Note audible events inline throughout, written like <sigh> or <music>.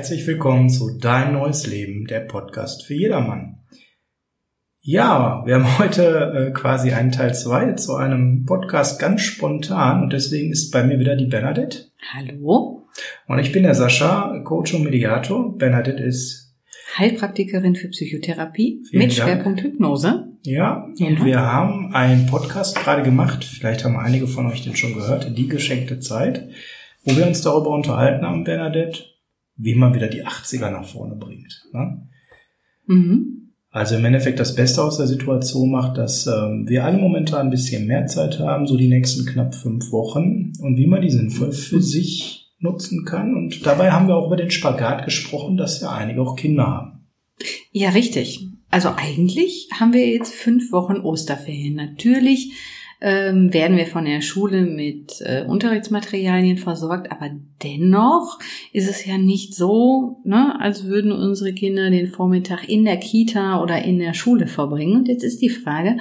Herzlich willkommen zu Dein neues Leben, der Podcast für jedermann. Ja, wir haben heute äh, quasi einen Teil 2 zu einem Podcast ganz spontan und deswegen ist bei mir wieder die Bernadette. Hallo. Und ich bin der Sascha, Coach und Mediator. Bernadette ist Heilpraktikerin für Psychotherapie Vielen mit Dank. Schwerpunkt Hypnose. ja, Ja. und wir haben einen Podcast gerade gemacht, vielleicht haben einige von euch den schon gehört, die geschenkte Zeit, wo wir uns darüber unterhalten haben, Bernadette, wie man wieder die 80er nach vorne bringt. Ne? Mhm. Also im Endeffekt das Beste aus der Situation macht, dass ähm, wir alle momentan ein bisschen mehr Zeit haben, so die nächsten knapp fünf Wochen und wie man die sinnvoll für sich nutzen kann. Und dabei haben wir auch über den Spagat gesprochen, dass ja einige auch Kinder haben. Ja, richtig. Also eigentlich haben wir jetzt fünf Wochen Osterferien. Natürlich ähm, werden wir von der Schule mit äh, Unterrichtsmaterialien versorgt, aber dennoch ist es ja nicht so, ne, als würden unsere Kinder den Vormittag in der Kita oder in der Schule verbringen. Und jetzt ist die Frage,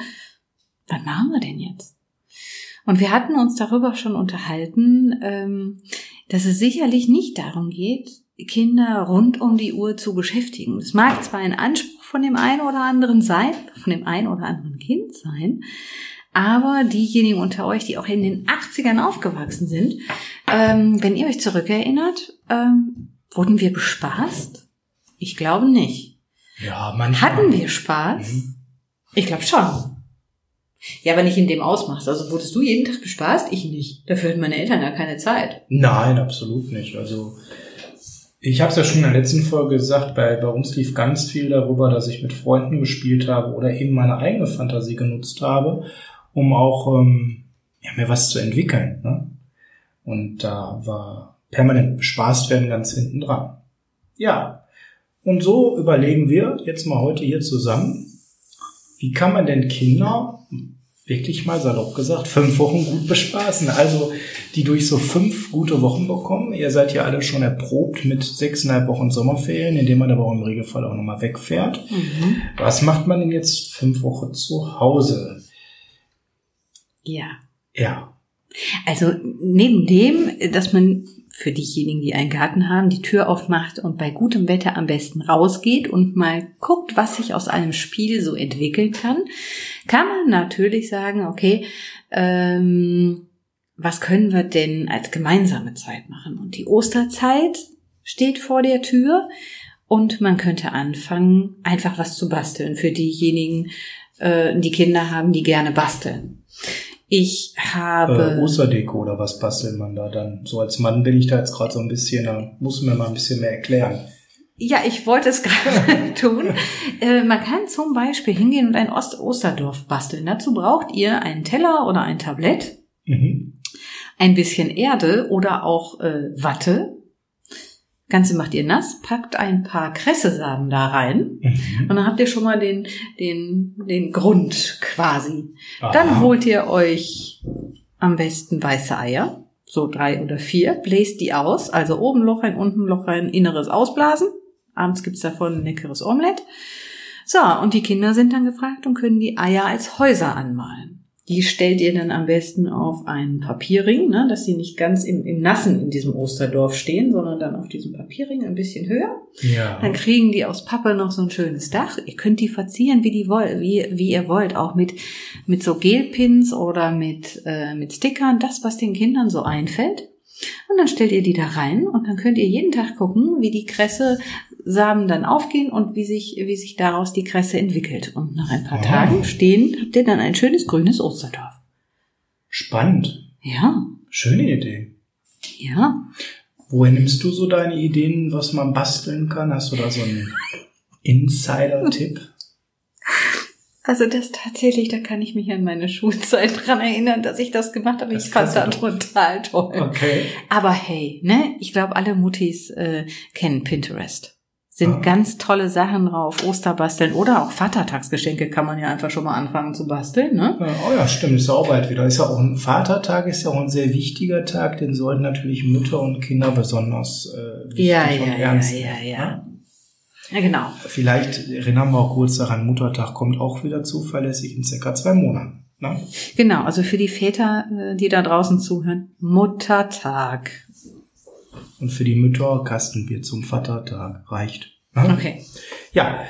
was machen wir denn jetzt? Und wir hatten uns darüber schon unterhalten, ähm, dass es sicherlich nicht darum geht, Kinder rund um die Uhr zu beschäftigen. Es mag zwar ein Anspruch von dem einen oder anderen sein, von dem einen oder anderen Kind sein, aber diejenigen unter euch, die auch in den 80ern aufgewachsen sind, ähm, wenn ihr euch zurückerinnert, ähm, wurden wir bespaßt? Ich glaube nicht. Ja, manchmal. Hatten wir Spaß? Mhm. Ich glaube schon. Ja, aber nicht in dem Ausmaß. Also wurdest du jeden Tag bespaßt? Ich nicht. Dafür hatten meine Eltern ja keine Zeit. Nein, absolut nicht. Also ich habe es ja schon in der letzten Folge gesagt, bei, bei uns lief ganz viel darüber, dass ich mit Freunden gespielt habe oder eben meine eigene Fantasie genutzt habe, um auch ähm, ja, mir was zu entwickeln. Ne? Und da war permanent bespaßt werden ganz hinten dran. Ja, und so überlegen wir jetzt mal heute hier zusammen, wie kann man denn Kinder wirklich mal salopp gesagt fünf Wochen gut bespaßen? Also die durch so fünf gute Wochen bekommen. Ihr seid ja alle schon erprobt mit sechseinhalb Wochen Sommerferien, indem man aber auch im Regelfall auch nochmal wegfährt. Mhm. Was macht man denn jetzt fünf Wochen zu Hause? Ja. Ja, Also neben dem, dass man für diejenigen, die einen Garten haben, die Tür aufmacht und bei gutem Wetter am besten rausgeht und mal guckt, was sich aus einem Spiel so entwickeln kann, kann man natürlich sagen, okay, ähm, was können wir denn als gemeinsame Zeit machen? Und die Osterzeit steht vor der Tür und man könnte anfangen, einfach was zu basteln für diejenigen, äh, die Kinder haben, die gerne basteln. Ich habe äh, Osterdeko oder was bastelt man da dann? So als Mann bin ich da jetzt gerade so ein bisschen, da muss mir mal ein bisschen mehr erklären. Ja, ich wollte es <laughs> gerade tun. Äh, man kann zum Beispiel hingehen und ein Ost Osterdorf basteln. Dazu braucht ihr einen Teller oder ein Tablett, Mhm. ein bisschen Erde oder auch äh, Watte. Ganze macht ihr nass, packt ein paar Kressesamen da rein Mhm. und dann habt ihr schon mal den, den, den Grund quasi. Aha. Dann holt ihr euch am besten weiße Eier, so drei oder vier, bläst die aus, also oben Loch rein, unten Loch rein, inneres ausblasen. Abends gibt's davon ein leckeres Omelett. So, und die Kinder sind dann gefragt und können die Eier als Häuser anmalen. Die stellt ihr dann am besten auf einen Papierring, ne, dass sie nicht ganz im, im Nassen in diesem Osterdorf stehen, sondern dann auf diesem Papierring ein bisschen höher. Ja. Dann kriegen die aus Pappe noch so ein schönes Dach. Ihr könnt die verzieren, wie die wollt, wie, wie ihr wollt, auch mit mit so Gelpins oder mit äh, mit Stickern, das was den Kindern so einfällt. Und dann stellt ihr die da rein und dann könnt ihr jeden Tag gucken, wie die Kresse Samen dann aufgehen und wie sich wie sich daraus die Kresse entwickelt. Und nach ein paar Ah. Tagen stehen habt ihr dann ein schönes grünes Osterdorf. Spannend. Ja, Schöne Idee. ja. Woher nimmst du so deine Ideen, was man basteln kann? Hast du da so einen Insider-Tipp? Also das tatsächlich, da kann ich mich an meine Schulzeit dran erinnern, dass ich das gemacht habe. Das Ich fand das total toll. Okay. Aber hey, ne, ich glaube, alle Muttis äh, kennen Pinterest. Sind Ah. ganz tolle Sachen drauf, Osterbasteln oder auch Vatertagsgeschenke kann man ja einfach schon mal anfangen zu basteln, ne? Ja, Oh ja, stimmt, ist ja auch bald wieder. Ist ja auch ein Vatertag, ist ja auch ein sehr wichtiger Tag, den sollten natürlich Mütter und Kinder besonders äh, wichtig Ja, und ja, ja, ernst ja, nehmen, ja. ne? Ja, genau. Vielleicht erinnern wir auch kurz daran, Muttertag kommt auch wieder zuverlässig in circa zwei Monaten. Ne? Genau, also für die Väter, äh, die da draußen zuhören, Muttertag. Und für die Mütter Kastenbier zum Vatertag reicht. Okay. Ja.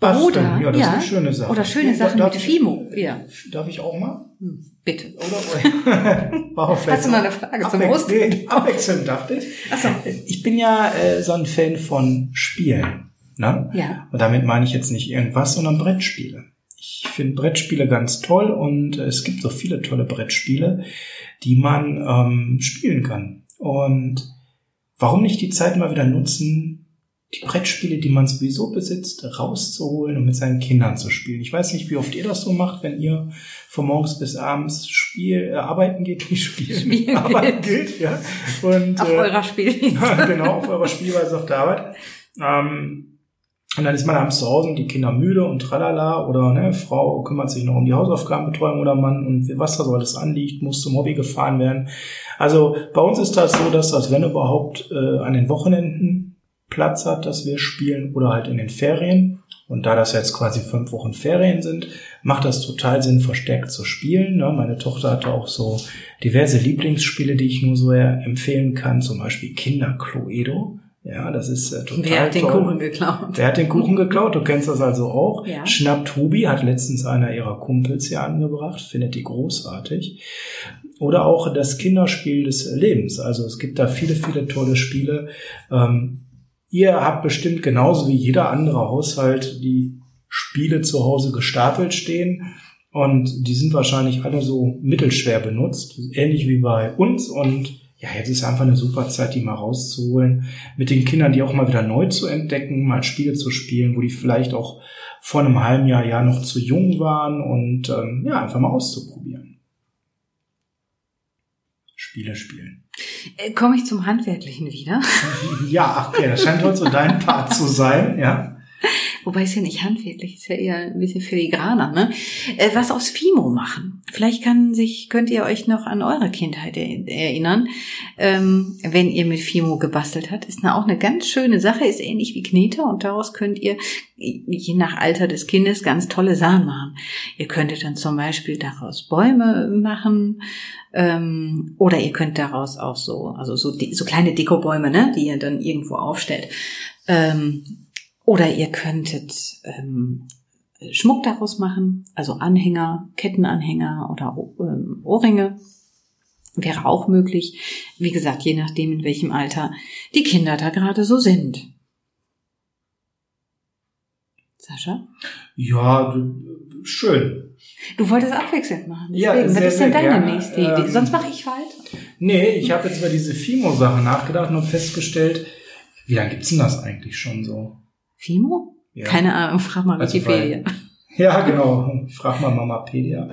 Oder, ja, das ja, ist eine schöne Sache. Oder schöne Sachen darf mit ich- Fimo. Ja, Darf ich auch mal? hm, bitte. Oder? <laughs> Hast du noch eine Frage zum Abwech- Osten? Nee, abwechselnd dachte ich. Achso. Ich bin ja äh, so ein Fan von Spielen. Ne? Ja. Und damit meine ich jetzt nicht irgendwas, sondern Brettspiele. Ich finde Brettspiele ganz toll und äh, es gibt so viele tolle Brettspiele, die man ähm, spielen kann. Und warum nicht die Zeit mal wieder nutzen, die Brettspiele, die man sowieso besitzt, rauszuholen und mit seinen Kindern zu spielen. Ich weiß nicht, wie oft ihr das so macht, wenn ihr von morgens bis abends Spiel, äh, arbeiten geht, <laughs> nicht spielen, Spielen arbeiten geht. ja. Und, Auf äh, eurer Spielwiese. ja, <laughs> genau, auf eurer Spielweise auf der Arbeit. Ähm, und dann ist man abends zu Hause und die Kinder müde und tralala oder ne, Frau kümmert sich noch um die Hausaufgabenbetreuung oder Mann und was da so alles anliegt, muss zum Hobby gefahren werden. Also bei uns ist das so, dass das, wenn überhaupt, äh, an den Wochenenden Platz hat, dass wir spielen oder halt in den Ferien. Und da das jetzt quasi fünf Wochen Ferien sind, macht das total Sinn, verstärkt zu spielen. Ne? Meine Tochter hatte auch so diverse Lieblingsspiele, die ich nur so empfehlen kann, zum Beispiel Kinder Cluedo. Ja, das ist äh, total Wer hat den toll. Kuchen geklaut? Wer hat den Kuchen geklaut? Du kennst das also auch. Ja. Schnapp Tobi hat letztens einer ihrer Kumpels hier angebracht, findet die großartig. Oder auch das Kinderspiel des Lebens. Also es gibt da viele, viele tolle Spiele. Ähm, ihr habt bestimmt genauso wie jeder andere Haushalt die Spiele zu Hause gestapelt stehen. Und die sind wahrscheinlich alle so mittelschwer benutzt, ähnlich wie bei uns. Und ja, jetzt ist einfach eine super Zeit, die mal rauszuholen, mit den Kindern, die auch mal wieder neu zu entdecken, mal Spiele zu spielen, wo die vielleicht auch vor einem halben Jahr ja noch zu jung waren und ähm, ja, einfach mal auszuprobieren. Spiele spielen. Äh, Komme ich zum Handwerklichen wieder? <laughs> Ja, ach, okay, das scheint heute so dein Part zu sein, ja. <laughs> Wobei es ja nicht handwerklich, ist ja eher ein bisschen filigraner, ne? Äh, was aus Fimo machen. Vielleicht kann sich, könnt ihr euch noch an eure Kindheit er- erinnern, ähm, wenn ihr mit Fimo gebastelt habt. Ist eine, auch eine ganz schöne Sache, ist ähnlich wie Knete und daraus könnt ihr, je nach Alter des Kindes, ganz tolle Sachen machen. Ihr könntet dann zum Beispiel daraus Bäume machen, ähm, oder ihr könnt daraus auch so, also so, so kleine Dekobäume, ne, die ihr dann irgendwo aufstellt. Ähm, oder ihr könntet ähm, Schmuck daraus machen, also Anhänger, Kettenanhänger oder ähm, Ohrringe. Wäre auch möglich. Wie gesagt, je nachdem, in welchem Alter die Kinder da gerade so sind. Sascha? Ja, schön. Du wolltest abwechselnd machen. Ja, Deswegen, sehr, was ist denn deine gerne. nächste Idee? Ähm, Sonst mache ich weiter. Nee, ich habe jetzt über diese Fimo-Sache nachgedacht und festgestellt, wie lange gibt's denn das eigentlich schon so? Fimo? Ja. Keine Ahnung, frag mal Also, Wikipedia. Ja, genau. Frag mal Mamapedia.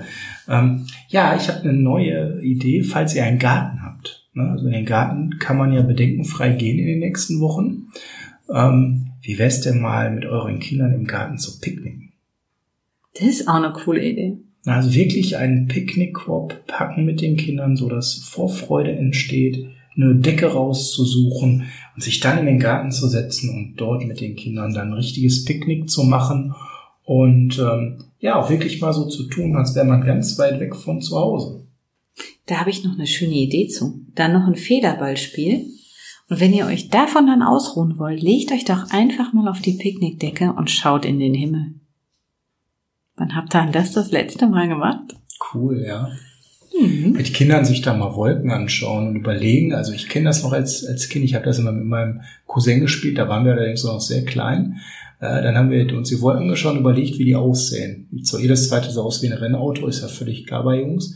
Ähm, ja, ich habe eine neue Idee, falls ihr einen Garten habt. Ne? Also in den Garten kann man ja bedenkenfrei gehen in den nächsten Wochen. Ähm, wie wär's denn mal mit euren Kindern im Garten zu picknicken? Das ist auch eine coole Idee. Also wirklich einen Picknickkorb packen mit den Kindern, so dass Vorfreude entsteht, eine Decke rauszusuchen und sich dann in den Garten zu setzen und dort mit den Kindern dann ein richtiges Picknick zu machen und ähm, ja, auch wirklich mal so zu tun, als wäre man ganz weit weg von zu Hause. Da habe ich noch eine schöne Idee zu. Dann noch ein Federballspiel. Und wenn ihr euch davon dann ausruhen wollt, legt euch doch einfach mal auf die Picknickdecke und schaut in den Himmel. Wann habt ihr das das letzte Mal gemacht? Cool, ja. Mhm. Mit Kindern sich da mal Wolken anschauen und überlegen. Also ich kenne das noch als, als Kind, ich habe das immer mit meinem Cousin gespielt, da waren wir allerdings noch sehr klein. Äh, dann haben wir uns die Wolken angeschaut und überlegt, wie die aussehen. So jedes zweite sah aus wie ein Rennauto, ist ja völlig klar bei Jungs.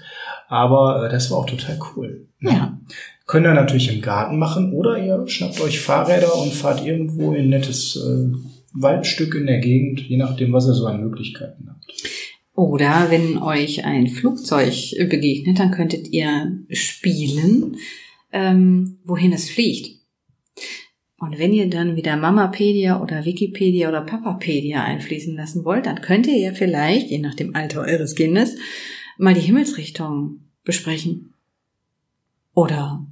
Aber äh, das war auch total cool. Ja. Könnt ihr natürlich im Garten machen oder ihr schnappt euch Fahrräder und fahrt irgendwo in ein nettes äh, Waldstück in der Gegend, je nachdem, was ihr so an Möglichkeiten habt. Oder wenn euch ein Flugzeug begegnet, dann könntet ihr spielen, ähm, wohin es fliegt. Und wenn ihr dann wieder Mamapedia oder Wikipedia oder Papapedia einfließen lassen wollt, dann könnt ihr ja vielleicht, je nach dem Alter eures Kindes, mal die Himmelsrichtung besprechen. Oder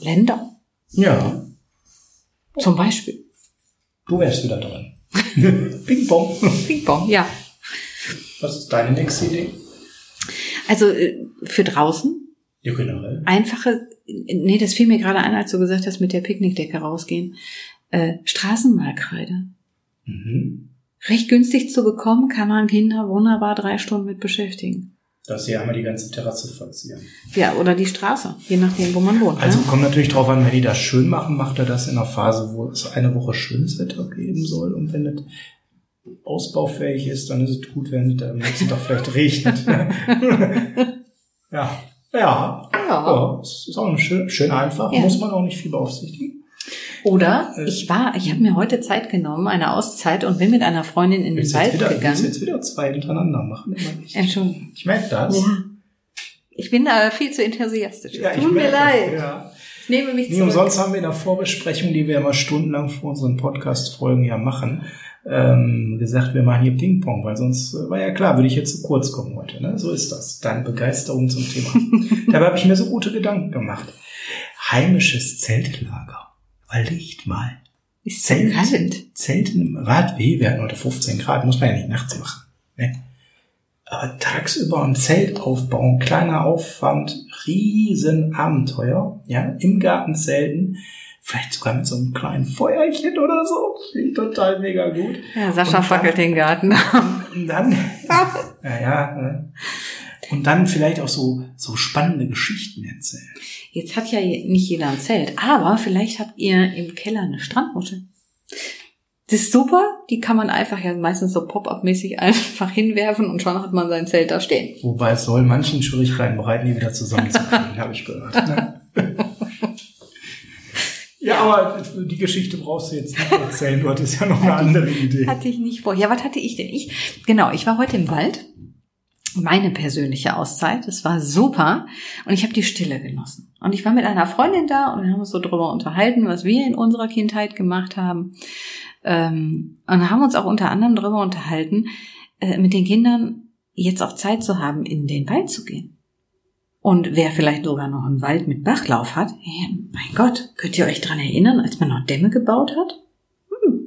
Länder, Ja, zum Beispiel. du wärst wieder dran. <laughs> Ping Pong. Ping Pong, ja. Was ist deine nächste Idee? Also äh, für draußen Ja, generell. Einfache, nee, das fiel mir gerade ein, als du gesagt hast, mit der Picknickdecke rausgehen. Äh, Straßenmalkreide. Mhm. Recht günstig zu bekommen, kann man Kinder wunderbar drei Stunden mit beschäftigen. Dass sie einmal die ganze Terrasse verzieren. Ja, oder die Straße, je nachdem, wo man wohnt. Also ne? kommt natürlich drauf an, wenn die das schön machen, macht er das in einer Phase, wo es eine Woche schönes Wetter geben soll. Und wenn es ausbaufähig ist, dann ist es gut, wenn es am nächsten Tag vielleicht regnet. <laughs> ja. Ja. Ja. Es ist auch schön, schön einfach, Ja. muss man auch nicht viel beaufsichtigen. Oder Äh, ich war, ich habe mir heute Zeit genommen, eine Auszeit und bin mit einer Freundin in den Wald wieder, willst du gegangen. jetzt wieder zwei hintereinander machen? Entschuldigung. Ich merke das. Ja. Ich bin da viel zu enthusiastisch. Ja, Tut mir leid. Ja. Ich nehme mich Nee, zurück. umsonst haben wir in der Vorbesprechung, die wir immer stundenlang vor unseren Podcast-Folgen ja machen, ähm, gesagt, wir machen hier Ping-Pong, weil sonst äh, war ja klar, würde ich jetzt zu kurz kommen heute. Ne? So ist das. Deine Begeisterung zum Thema. <laughs> Dabei habe ich mir so gute Gedanken gemacht. Heimisches Zeltlager. Überlegt mal. Ist Zelt. kalt. Zelten im Rad, weh, wir hatten heute 15 Grad, muss man ja nicht nachts machen. Ne? Aber tagsüber ein Zelt aufbauen, kleiner Aufwand, riesen Abenteuer, ja, im Garten zelten, vielleicht sogar mit so einem kleinen Feuerchen oder so, finde ich total mega gut. Ja, Sascha Und fackelt den Garten. <laughs> Und dann, <laughs> ja, ja, ne? und dann vielleicht auch so, so spannende Geschichten erzählen. Jetzt hat ja nicht jeder ein Zelt, aber vielleicht habt ihr im Keller eine Strandmuschel. Das ist super, die kann man einfach ja meistens so Pop-up-mäßig einfach hinwerfen und schon hat man sein Zelt da stehen. Wobei es soll manchen Schwierigkeiten bereiten, die wieder zusammenzukriegen, <laughs> habe ich gehört. Ne? Ja, aber die Geschichte brauchst du jetzt nicht <laughs> erzählen. Du hattest ja noch eine andere Idee. Hatte ich nicht vor. Ja, was hatte ich denn? Ich, genau, ich war heute im Wald. Meine persönliche Auszeit. Das war super. Und ich habe die Stille genossen. Und ich war mit einer Freundin da und wir haben uns so drüber unterhalten, was wir in unserer Kindheit gemacht haben. Ähm, und haben uns auch unter anderem drüber unterhalten, äh, mit den Kindern jetzt auch Zeit zu haben, in den Wald zu gehen. Und wer vielleicht sogar noch einen Wald mit Bachlauf hat, ja, mein Gott, könnt ihr euch dran erinnern, als man noch Dämme gebaut hat? Hm,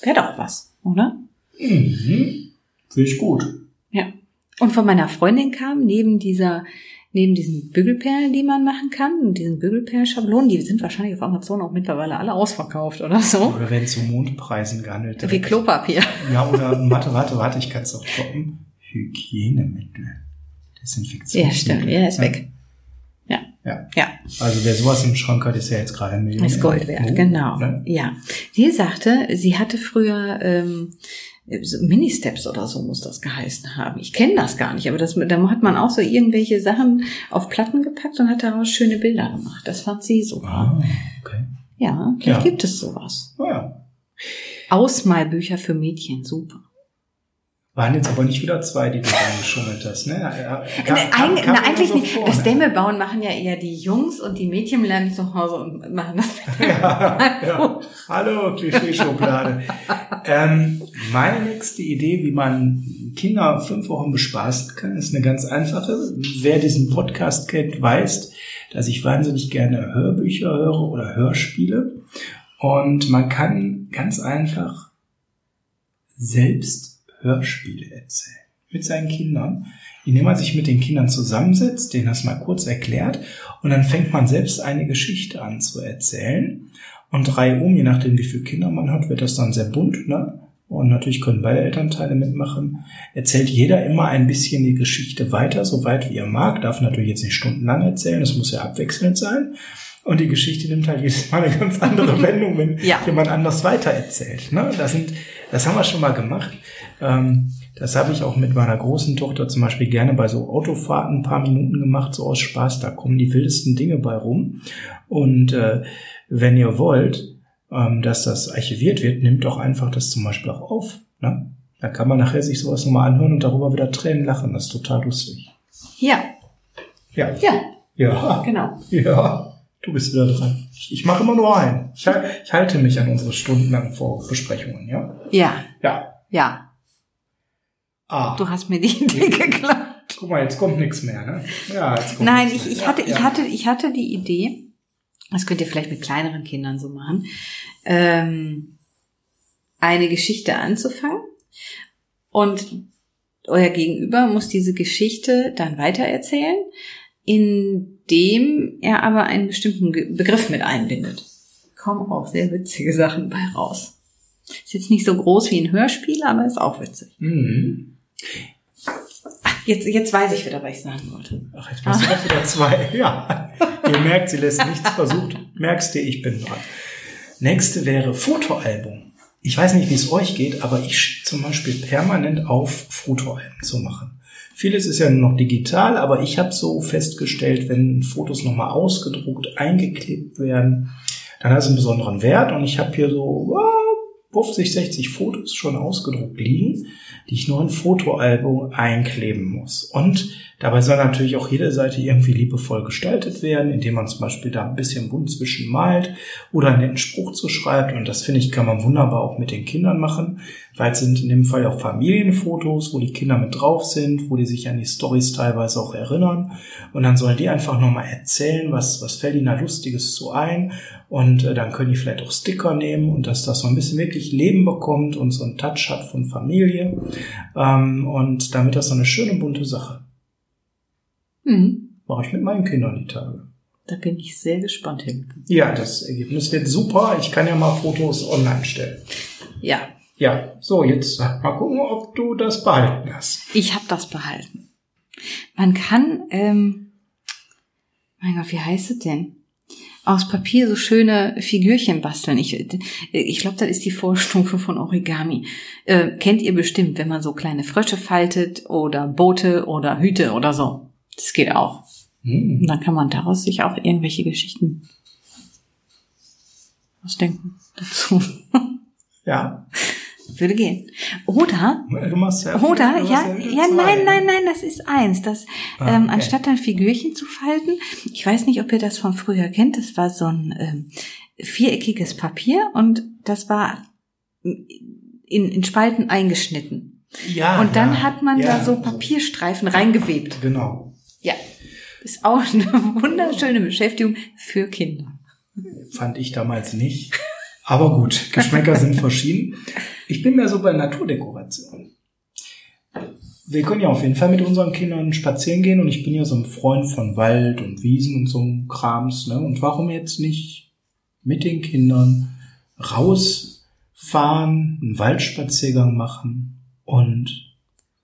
wäre doch was, oder? Mhm. Finde ich gut. Ja. Und von meiner Freundin kam neben dieser, neben diesen Bügelperlen, die man machen kann, und diesen Bügelperlenschablonen, die sind wahrscheinlich auf Amazon auch mittlerweile alle ausverkauft oder so. Oder werden zu Mondpreisen gehandelt. Wie. Klopapier. Ja, oder, warte, warte, warte, ich kann es auch droppen. Hygienemittel. Desinfektion. Ja, stimmt. Ja, ist weg. Ja. Ja. Ja. Also wer sowas im Schrank hat, ist ja jetzt gerade ein Million. Ist Gold wert, genau. Ne? Ja. Sie sagte, sie hatte früher ähm, so Mini-Steps oder so muss das geheißen haben. Ich kenne das gar nicht, aber das, da hat man auch so irgendwelche Sachen auf Platten gepackt und hat daraus schöne Bilder gemacht. Das fand sie so. Ah, okay. Ja, vielleicht Ja. gibt es sowas. Naja. Ausmalbücher für Mädchen, super. Waren jetzt aber nicht wieder zwei, die du reingeschummelt hast, ne? Kam- Na, kam- kam na, eigentlich so nicht. vor, Das ne? Dämme bauen machen ja eher die Jungs und die Mädchen lernen zu Hause und machen das. <laughs> ja, ja. Hallo, Klischeeschublade. ähm, meine nächste Idee, wie man Kinder fünf Wochen bespaßen kann, ist eine ganz einfache. Wer diesen Podcast kennt, weiß, dass ich wahnsinnig gerne Hörbücher höre oder Hörspiele. Und man kann ganz einfach selbst Hörspiele erzählen mit seinen Kindern, indem man sich mit den Kindern zusammensetzt, denen das mal kurz erklärt und dann fängt man selbst eine Geschichte an zu erzählen und drei um, je nachdem wie viele Kinder man hat, wird das dann sehr bunt, ne? Und natürlich können beide Elternteile mitmachen. Erzählt jeder immer ein bisschen die Geschichte weiter, so weit wie er mag. Darf natürlich jetzt nicht stundenlang erzählen, es muss ja abwechselnd sein. Und die Geschichte nimmt halt jedes Mal eine ganz andere <laughs> Wendung, wenn Ja. jemand anders weitererzählt. Ne? Das, sind, das haben wir schon mal gemacht. Ähm, das habe ich auch mit meiner großen Tochter zum Beispiel gerne bei so Autofahrten ein paar Minuten gemacht, so aus Spaß. Da kommen die wildesten Dinge bei rum. Und äh, wenn ihr wollt, ähm, dass das archiviert wird, nimmt doch einfach das zum Beispiel auch auf. Ne? Da kann man nachher sich sowas nochmal anhören und darüber wieder Tränen lachen. Das ist total lustig. Ja, Ja, ja, ja, genau. ja. Du bist wieder dran. Ich mache immer nur ein. Ich, ich halte mich an unsere stundenlangen Vorbesprechungen, ja? Ja, Ja. ja. Ah. Du hast mir die <laughs> Idee geklaut. Guck mal, jetzt kommt nichts mehr, ne? Ja, jetzt kommt Nein, ich, mehr. ich hatte, ja, ich hatte, ich hatte die Idee, das könnt ihr vielleicht mit kleineren Kindern so machen, ähm, eine Geschichte anzufangen und euer Gegenüber muss diese Geschichte dann weitererzählen, in dem er aber einen bestimmten Begriff mit einbindet. Kommen auch sehr witzige Sachen bei raus. Ist jetzt nicht so groß wie ein Hörspiel, aber ist auch witzig. Mhm. Ach, jetzt, jetzt weiß ich wieder, was ich sagen wollte. Ach, jetzt bist du auch wieder zwei. <laughs> Ja. Ihr merkt, sie lässt nichts versucht. Merkst du, ich bin dran. Nächste wäre Fotoalbum. Ich weiß nicht, wie es euch geht, aber ich zum Beispiel permanent auf, Fotoalben zu machen. Vieles ist ja noch digital, aber ich habe so festgestellt, wenn Fotos nochmal ausgedruckt, eingeklebt werden, dann hat es einen besonderen Wert. Und ich habe hier so ah, 50, 60 Fotos schon ausgedruckt liegen, die ich nur in Fotoalbum einkleben muss. Und dabei soll natürlich auch jede Seite irgendwie liebevoll gestaltet werden, indem man zum Beispiel da ein bisschen bunt zwischen malt oder einen netten Spruch zu schreibt. Und das finde ich, kann man wunderbar auch mit den Kindern machen, weil es sind in dem Fall auch Familienfotos, wo die Kinder mit drauf sind, wo die sich an die Stories teilweise auch erinnern. Und dann sollen die einfach nochmal erzählen, was, was fällt ihnen da Lustiges zu ein. Und äh, dann können die vielleicht auch Sticker nehmen und dass das so ein bisschen wirklich Leben bekommt und so einen Touch hat von Familie. Ähm, und damit das so eine schöne bunte Sache. Hm, Mache ich mit meinen Kindern die Tage. da bin ich sehr gespannt hin. Ja, das Ergebnis wird super. Ich kann ja mal Fotos online stellen. Ja, Ja, so, jetzt mal gucken, ob du das behalten hast. ich habe das behalten. Man kann, ähm, mein Gott, wie heißt es denn? Aus Papier so schöne Figürchen basteln. Ich, ich glaube, das ist die Vorstufe von Origami. Äh, kennt ihr bestimmt, wenn man so kleine Frösche faltet oder Boote oder Hüte oder so. Das geht auch. Hm. Und dann kann man daraus sich auch irgendwelche Geschichten ausdenken dazu. Ja, <laughs> Würde gehen. Oder du machst ja. Oder, machst ja, ja, zwei, nein, ne? nein, nein, das ist eins. Das, Ah, ähm, okay. anstatt dann Figürchen zu falten, ich weiß nicht, ob ihr das von früher kennt, das war so ein ähm, viereckiges Papier und das war in, in Spalten eingeschnitten. Ja. und dann ja, hat man ja. da so Papierstreifen reingewebt. Genau. Ja. Ist auch eine wunderschöne Beschäftigung für Kinder. Fand ich damals nicht. Aber gut, Geschmäcker sind verschieden. Ich bin mehr so bei Naturdekoration. Wir können ja auf jeden Fall mit unseren Kindern spazieren gehen und ich bin ja so ein Freund von Wald und Wiesen und so Krams. Ne? Und warum jetzt nicht mit den Kindern rausfahren, einen Waldspaziergang machen und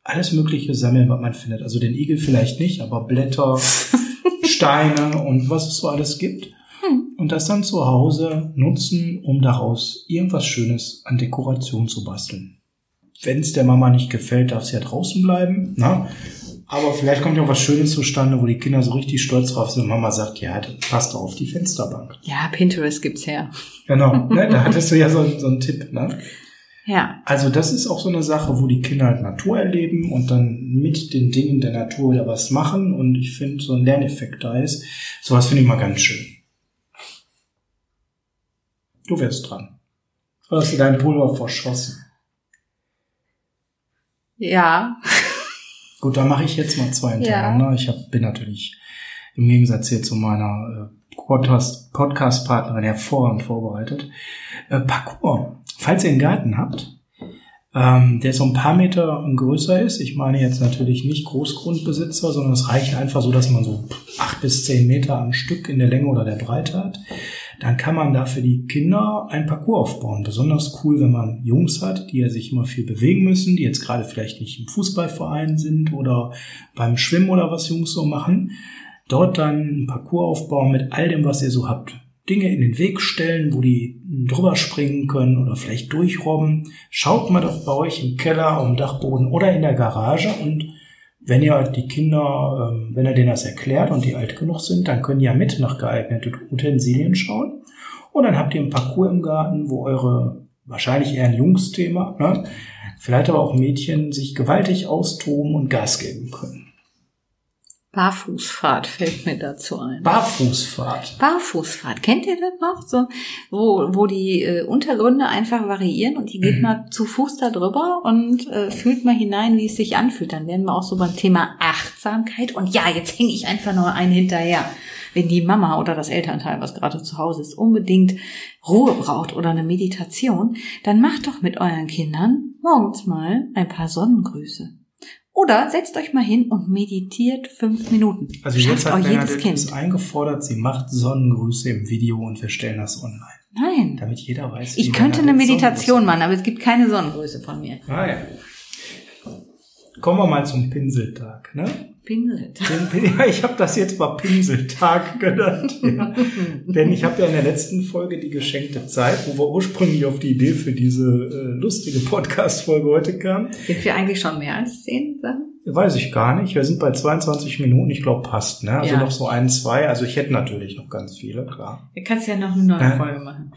alles Mögliche sammeln, was man findet. Also den Igel vielleicht nicht, aber Blätter, <laughs> Steine und was es so alles gibt. Und das dann zu Hause nutzen, um daraus irgendwas Schönes an Dekoration zu basteln. Wenn es der Mama nicht gefällt, darf sie ja draußen bleiben. Na? Aber vielleicht kommt ja auch was Schönes zustande, wo die Kinder so richtig stolz drauf sind und Mama sagt, ja, das passt auf die Fensterbank. Ja, Pinterest gibt's her. Genau, ne? da <laughs> hattest du ja so, so einen Tipp. Ne? Ja, Also das ist auch so eine Sache, wo die Kinder halt Natur erleben und dann mit den Dingen der Natur wieder was machen. Und ich finde, so ein Lerneffekt da ist. Sowas finde ich mal ganz schön. Du wärst dran. Oder hast du dein Pulver verschossen? ja, Gut, dann mache ich jetzt mal zwei hintereinander. Ich hab, bin natürlich im Gegensatz hier zu meiner äh, Podcast-Partnerin hervorragend vorbereitet. Äh, Parcours. Falls ihr einen Garten habt, ähm, der so ein paar Meter größer ist, ich meine jetzt natürlich nicht Großgrundbesitzer, sondern es reicht einfach so, dass man so acht bis zehn Meter am Stück in der Länge oder der Breite hat, dann kann man da für die Kinder ein Parcours aufbauen. Besonders cool, wenn man Jungs hat, die ja sich immer viel bewegen müssen, die jetzt gerade vielleicht nicht im Fußballverein sind oder beim Schwimmen oder was Jungs so machen. Dort dann ein Parcours aufbauen mit all dem, was ihr so habt. Dinge in den Weg stellen, wo die drüber springen können oder vielleicht durchrobben. Schaut mal doch bei euch im Keller, am Dachboden oder in der Garage und wenn ihr die Kinder, ähm, wenn ihr denen das erklärt und die alt genug sind, dann können die ja mit nach geeigneten Utensilien schauen. Und dann habt ihr ein Parcours im Garten, wo eure, wahrscheinlich eher ein Jungsthema, ne? vielleicht aber auch Mädchen sich gewaltig austoben und Gas geben können. Barfußfahrt fällt mir dazu ein. Barfußfahrt. Barfußfahrt, kennt ihr das noch? So, wo, wo die äh, Untergründe einfach variieren und ihr geht Mhm. mal zu Fuß da drüber und äh, fühlt mal hinein, wie es sich anfühlt. Dann werden wir auch so beim Thema Achtsamkeit. Und ja, jetzt hänge ich einfach nur einen hinterher. Wenn die Mama oder das Elternteil, was gerade zu Hause ist, unbedingt Ruhe braucht oder eine Meditation, dann macht doch mit euren Kindern morgens mal ein paar Sonnengrüße. Oder setzt euch mal hin und meditiert fünf Minuten. Also Schafft jetzt hat euch jedes Bernadette Kind. eingefordert, sie macht Sonnengrüße im Video und wir stellen das online. Nein. Damit jeder weiß, Ich wie könnte eine Meditation Sonnengrüße machen, aber es gibt keine Sonnengröße von mir. Ah ja. Kommen wir mal zum Pinseltag, ne? Pinselt. Den, Pin- <laughs> ja, ich habe das jetzt mal Pinseltag <laughs> genannt. Ja. Denn ich habe ja in der letzten Folge die geschenkte Zeit, wo wir ursprünglich auf die Idee für diese äh, lustige Podcast-Folge heute kamen, Sind wir eigentlich schon mehr als zehn Sachen? weiß ich gar nicht. Wir sind bei 22 Minuten, ich glaube passt, ne? Also Ja. noch so ein, zwei. Also ich hätte natürlich noch ganz viele, klar. Du kannst ja noch eine neue Folge machen.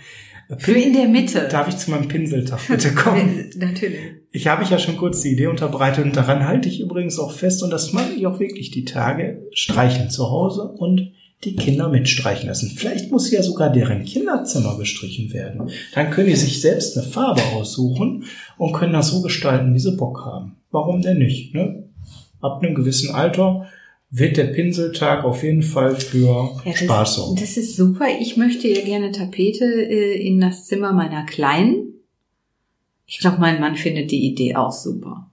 Für in der Mitte. Darf ich zu meinem Pinseltag bitte kommen? <laughs> Natürlich. Ich habe ich ja schon kurz die Idee unterbreitet und daran halte ich übrigens auch fest und das mache ich auch wirklich die Tage. Streicheln zu Hause und die Kinder mitstreichen lassen. Vielleicht muss ja sogar deren Kinderzimmer gestrichen werden. Dann können die sich selbst eine Farbe aussuchen und können das so gestalten, wie sie Bock haben. Warum denn nicht? Ne? Ab einem gewissen Alter wird der Pinseltag auf jeden Fall für Ja, das, Spaß sorgen. das ist super. Ich möchte ja gerne Tapete äh, in das Zimmer meiner Kleinen. Ich glaube, mein Mann findet die Idee auch super.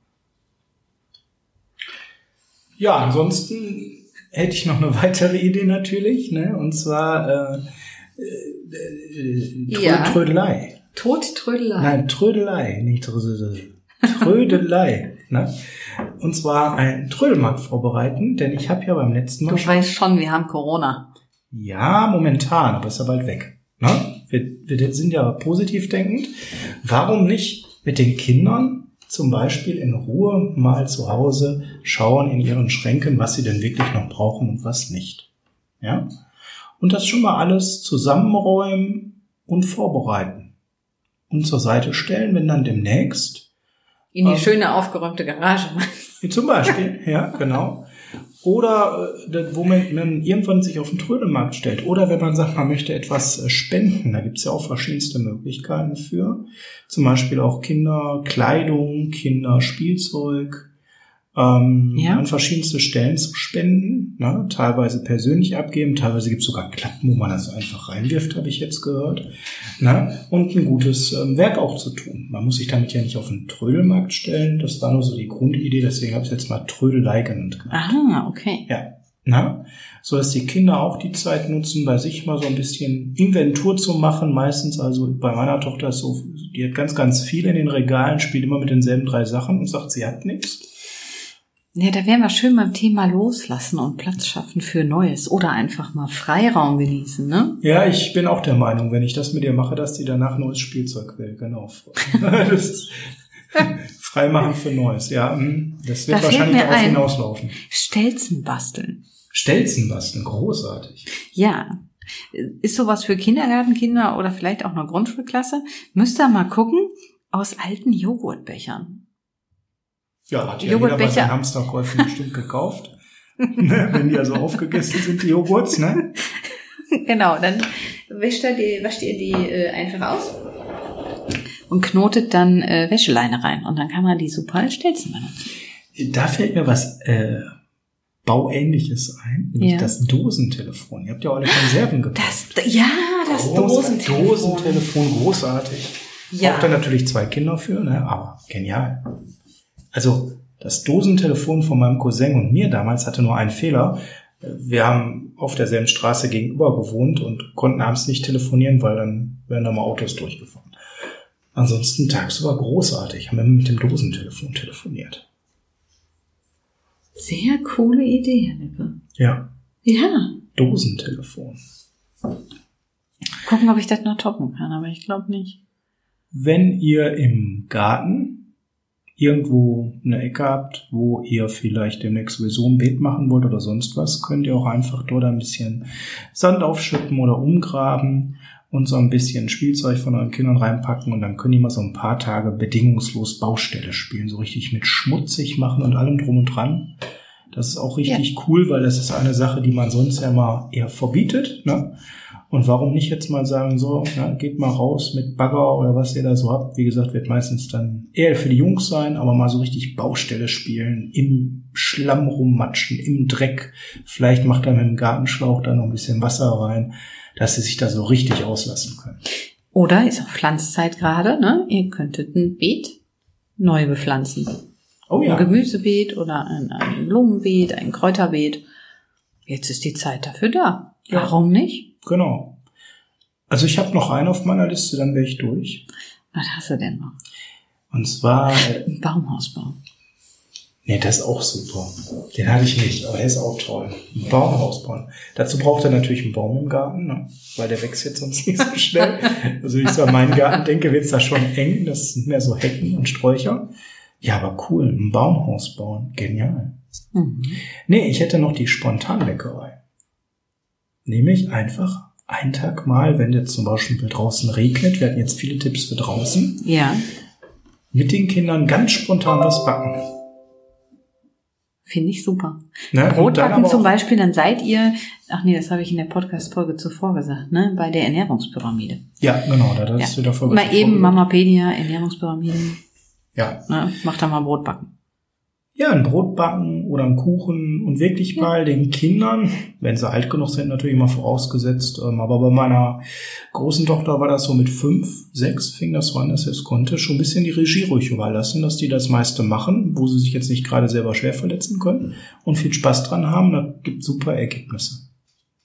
Ja, ansonsten hätte ich noch eine <laughs> weitere Idee natürlich, ne? Und zwar äh, äh, äh, Trö Ja. Trödelei. Todtrödelei. Nein, Trödelei, nicht Trödelei. Trödelei. ne? Und zwar einen Trödelmarkt vorbereiten, denn ich habe ja beim letzten Mal Du weißt schon, wir haben Corona. ja, momentan, aber ist ja bald weg. Ne? Wir, wir sind ja positiv denkend. Warum nicht mit den Kindern zum Beispiel in Ruhe mal zu Hause schauen in ihren Schränken, was sie denn wirklich noch brauchen und was nicht? Ja? Und das schon mal alles zusammenräumen und vorbereiten. Und zur Seite stellen, wenn dann demnächst In die Ähm. schöne aufgeräumte Garage. <laughs> Zum Beispiel, ja, genau. Oder äh, wo man, man irgendwann sich auf den Trödelmarkt stellt. Oder wenn man sagt, man möchte etwas äh, spenden, da gibt's ja auch verschiedenste Möglichkeiten für. Zum Beispiel auch Kinderkleidung, Kinderspielzeug, ähm, Ja. an verschiedenste Stellen zu spenden. Ne? Teilweise persönlich abgeben, teilweise gibt's sogar Klappen, wo man das einfach reinwirft, habe ich jetzt gehört. Ne? Und ein gutes ähm, Werk auch zu tun. Man muss sich damit ja nicht auf den Trödelmarkt stellen. Das war nur so die Grundidee, deswegen habe ich es jetzt mal Trödelei genannt. Aha, okay. Ja. Na? So dass die Kinder auch die Zeit nutzen, bei sich mal so ein bisschen Inventur zu machen. Meistens, also bei meiner Tochter ist so, die hat ganz, ganz viel in den Regalen, spielt immer mit denselben drei Sachen und sagt, sie hat nichts. Ja, da wären wir schön beim Thema loslassen und Platz schaffen für Neues oder einfach mal Freiraum genießen, ne? Ja, ich bin auch der Meinung, wenn ich das mit ihr mache, dass die danach neues Spielzeug will. Genau. <laughs> Freimachen für Neues. Ja, mm, das wird Da wahrscheinlich darauf hinauslaufen. Stelzen basteln. Stelzen basteln, großartig. Ja. Ist sowas für Kindergartenkinder oder vielleicht auch eine Grundschulklasse? Müsst ihr mal gucken, aus alten Joghurtbechern. Ja, hat ja jeder bei seinen Hamsterkäufen bestimmt gekauft. <laughs> ne, wenn die also aufgegessen sind, die Joghurts, ne? <laughs> genau, dann wäscht ihr die, wascht ihr die äh, einfach aus und knotet dann äh, Wäscheleine rein. Und dann kann man die super als Stelzen benutzen. Da fällt mir was äh, Bauähnliches ein, nämlich Ja. das Dosentelefon. Ihr habt ja alle Konserven gekauft. Das, ja, das Groß- Dosentelefon. Dosentelefon, großartig. Ja. Braucht da natürlich zwei Kinder für, ne? aber genial. Also das Dosentelefon von meinem Cousin und mir damals hatte nur einen Fehler. Wir haben auf derselben Straße gegenüber gewohnt und konnten abends nicht telefonieren, weil dann wären da mal Autos durchgefahren. Ansonsten tagsüber großartig, haben wir mit dem Dosentelefon telefoniert. Sehr coole Idee, Herr Lippe. Ja, Ja. Dosentelefon. Gucken, ob ich das noch toppen kann, aber ich glaube nicht. Wenn ihr im Garten irgendwo eine Ecke habt, wo ihr vielleicht demnächst sowieso ein Beet machen wollt oder sonst was, könnt ihr auch einfach dort ein bisschen Sand aufschütten oder umgraben und so ein bisschen Spielzeug von euren Kindern reinpacken und dann können die mal so ein paar Tage bedingungslos Baustelle spielen, so richtig mit schmutzig machen und allem drum und dran. Das ist auch richtig cool, weil das ist eine Sache, die man sonst ja mal eher verbietet. Ne? Und warum nicht jetzt mal sagen, so, ja, geht mal raus mit Bagger oder was ihr da so habt. Wie gesagt, wird meistens dann eher für die Jungs sein, aber mal so richtig Baustelle spielen, im Schlamm rummatschen, im Dreck. Vielleicht macht er mit dem Gartenschlauch da noch ein bisschen Wasser rein, dass sie sich da so richtig auslassen können. Oder ist auch Pflanzzeit gerade, ne? Ihr könntet ein Beet neu bepflanzen. Oh ja. Ein Gemüsebeet oder ein, ein Blumenbeet, ein Kräuterbeet. Jetzt ist die Zeit dafür da. Ja. Warum nicht? Genau. Also ich habe noch einen auf meiner Liste, dann wäre ich durch. Was hast du denn noch? Und zwar, <laughs> Ein Baumhausbau. nee, das ist auch super. Den hatte ich nicht, aber der ist auch toll. Ein Baumhaus bauen. Dazu braucht er natürlich einen Baum im Garten, ne? weil der wächst jetzt sonst nicht so schnell. Also wenn ich so an meinen Garten denke, wird's da schon eng. Das sind mehr so Hecken und Sträucher. Ja, aber cool, ein Baumhaus bauen. Genial. Mhm. Nee, ich hätte noch die Spontanbäckerei. Nämlich einfach einen Tag mal, wenn jetzt zum Beispiel draußen regnet, wir hatten jetzt viele Tipps für draußen, Ja, mit den Kindern ganz spontan was backen. finde ich super. Ne? Brotbacken zum Beispiel, dann seid ihr, ach nee, das habe ich in der Podcast-Folge zuvor gesagt, ne, bei der Ernährungspyramide. Ja, genau, da das Ja. wieder voll Mal eben Mamapedia, Ernährungspyramide, Ja. ne, macht da mal Brotbacken. Ja, ein Brot backen oder einen Kuchen und wirklich Ja. mal den Kindern, wenn sie alt genug sind, natürlich immer vorausgesetzt, ähm, aber bei meiner großen Tochter war das so mit fünf, sechs fing das so an, dass sie es konnte, schon ein bisschen die Regie ruhig überlassen, dass die das meiste machen, wo sie sich jetzt nicht gerade selber schwer verletzen können und viel Spaß dran haben, da gibt super Ergebnisse.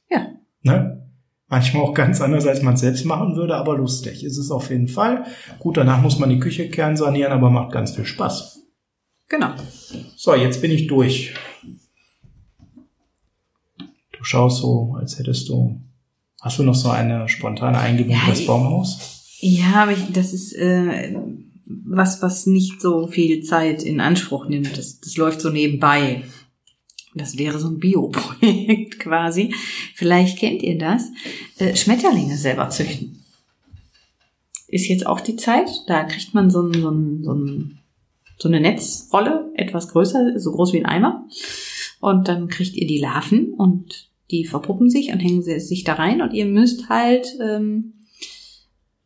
Ja. Ne? Manchmal auch ganz anders, als man es selbst machen würde, aber lustig ist es auf jeden Fall. Gut, danach muss man die Küche kernsanieren, aber macht ganz viel Spaß. Genau. So, jetzt bin ich durch. Du schaust so, als hättest du. Hast du noch so eine spontane Eingebung Ja, das Baumhaus? Ja, aber ich, das ist äh, was, was nicht so viel Zeit in Anspruch nimmt. Das, das läuft so nebenbei. Das wäre so ein Bioprojekt <laughs> quasi. Vielleicht kennt ihr das. Äh, Schmetterlinge selber züchten. Ist jetzt auch die Zeit. Da kriegt man so, ein, so, ein, so, ein, so eine Netzrolle, etwas größer, so groß wie ein Eimer. Und dann kriegt ihr die Larven und die verpuppen sich und hängen sie sich da rein. Und ihr müsst halt, ähm,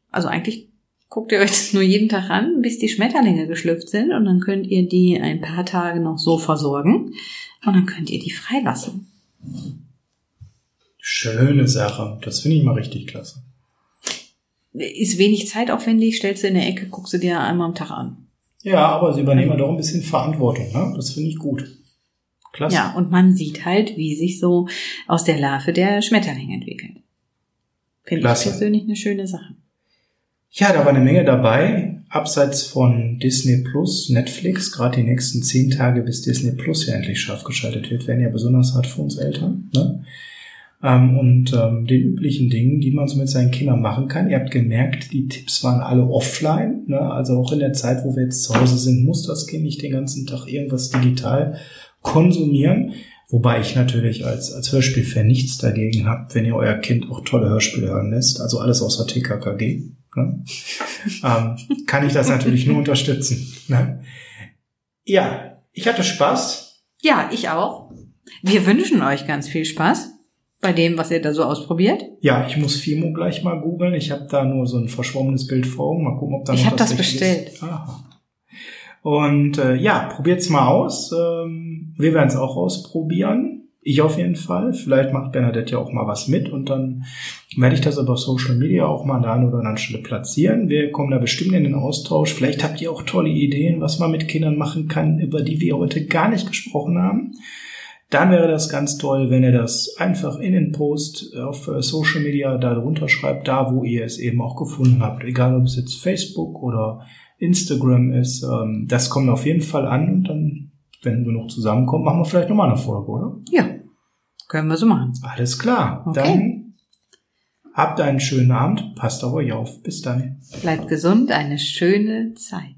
also eigentlich guckt ihr euch das nur jeden Tag an, bis die Schmetterlinge geschlüpft sind. Und dann könnt ihr die ein paar Tage noch so versorgen. Und dann könnt ihr die freilassen. Schöne Sache. Das finde ich mal richtig klasse. Ist wenig zeitaufwendig, stellst du in der Ecke, guckst du dir einmal am Tag an. Ja, aber sie übernehmen doch ein bisschen Verantwortung, ne? Das finde ich gut. Klasse. Ja, und man sieht halt, wie sich so aus der Larve der Schmetterling entwickelt. Finde ich persönlich eine schöne Sache. Ja, da war eine Menge dabei. Abseits von Disney Plus, Netflix, gerade die nächsten zehn Tage, bis Disney Plus ja endlich scharf geschaltet wird, werden ja besonders hart für uns Eltern. Ne? Ähm, und ähm, den üblichen Dingen, die man so mit seinen Kindern machen kann. Ihr habt gemerkt, die Tipps waren alle offline. Ne? Also auch in der Zeit, wo wir jetzt zu Hause sind, muss das Kind nicht den ganzen Tag irgendwas digital konsumieren. Wobei ich natürlich als, als Hörspielfan nichts dagegen habe, wenn ihr euer Kind auch tolle Hörspiele hören lässt. Also alles außer TKKG. Ne? <laughs> ähm, kann ich das natürlich nur unterstützen. Ne? Ja, ich hatte Spaß. Ja, ich auch. Wir wünschen euch ganz viel Spaß bei dem, was ihr da so ausprobiert. Ja, ich muss Fimo gleich mal googeln. Ich habe da nur so ein verschwommenes Bild vor Augen. Mal gucken, ob da Ich noch hab das Richtige bestellt. Ist. Aha. Und äh, ja, probiert's mal aus. Ähm, wir werden es auch ausprobieren. Ich auf jeden Fall. Vielleicht macht Bernadette ja auch mal was mit und dann werde ich das aber auf Social Media auch mal an der einen oder anderen Stelle platzieren. Wir kommen da bestimmt in den Austausch. Vielleicht habt ihr auch tolle Ideen, was man mit Kindern machen kann, über die wir heute gar nicht gesprochen haben. Dann wäre das ganz toll, wenn ihr das einfach in den Post auf äh, Social Media da drunter schreibt, da wo ihr es eben auch gefunden habt. Egal ob es jetzt Facebook oder Instagram ist. Ähm, das kommt auf jeden Fall an und dann, wenn wir noch zusammenkommen, machen wir vielleicht nochmal eine Folge, oder? Ja, können wir so machen. Alles klar. Okay. Dann habt einen schönen Abend. Passt auf euch auf. Bis dann. Bleibt gesund, eine schöne Zeit.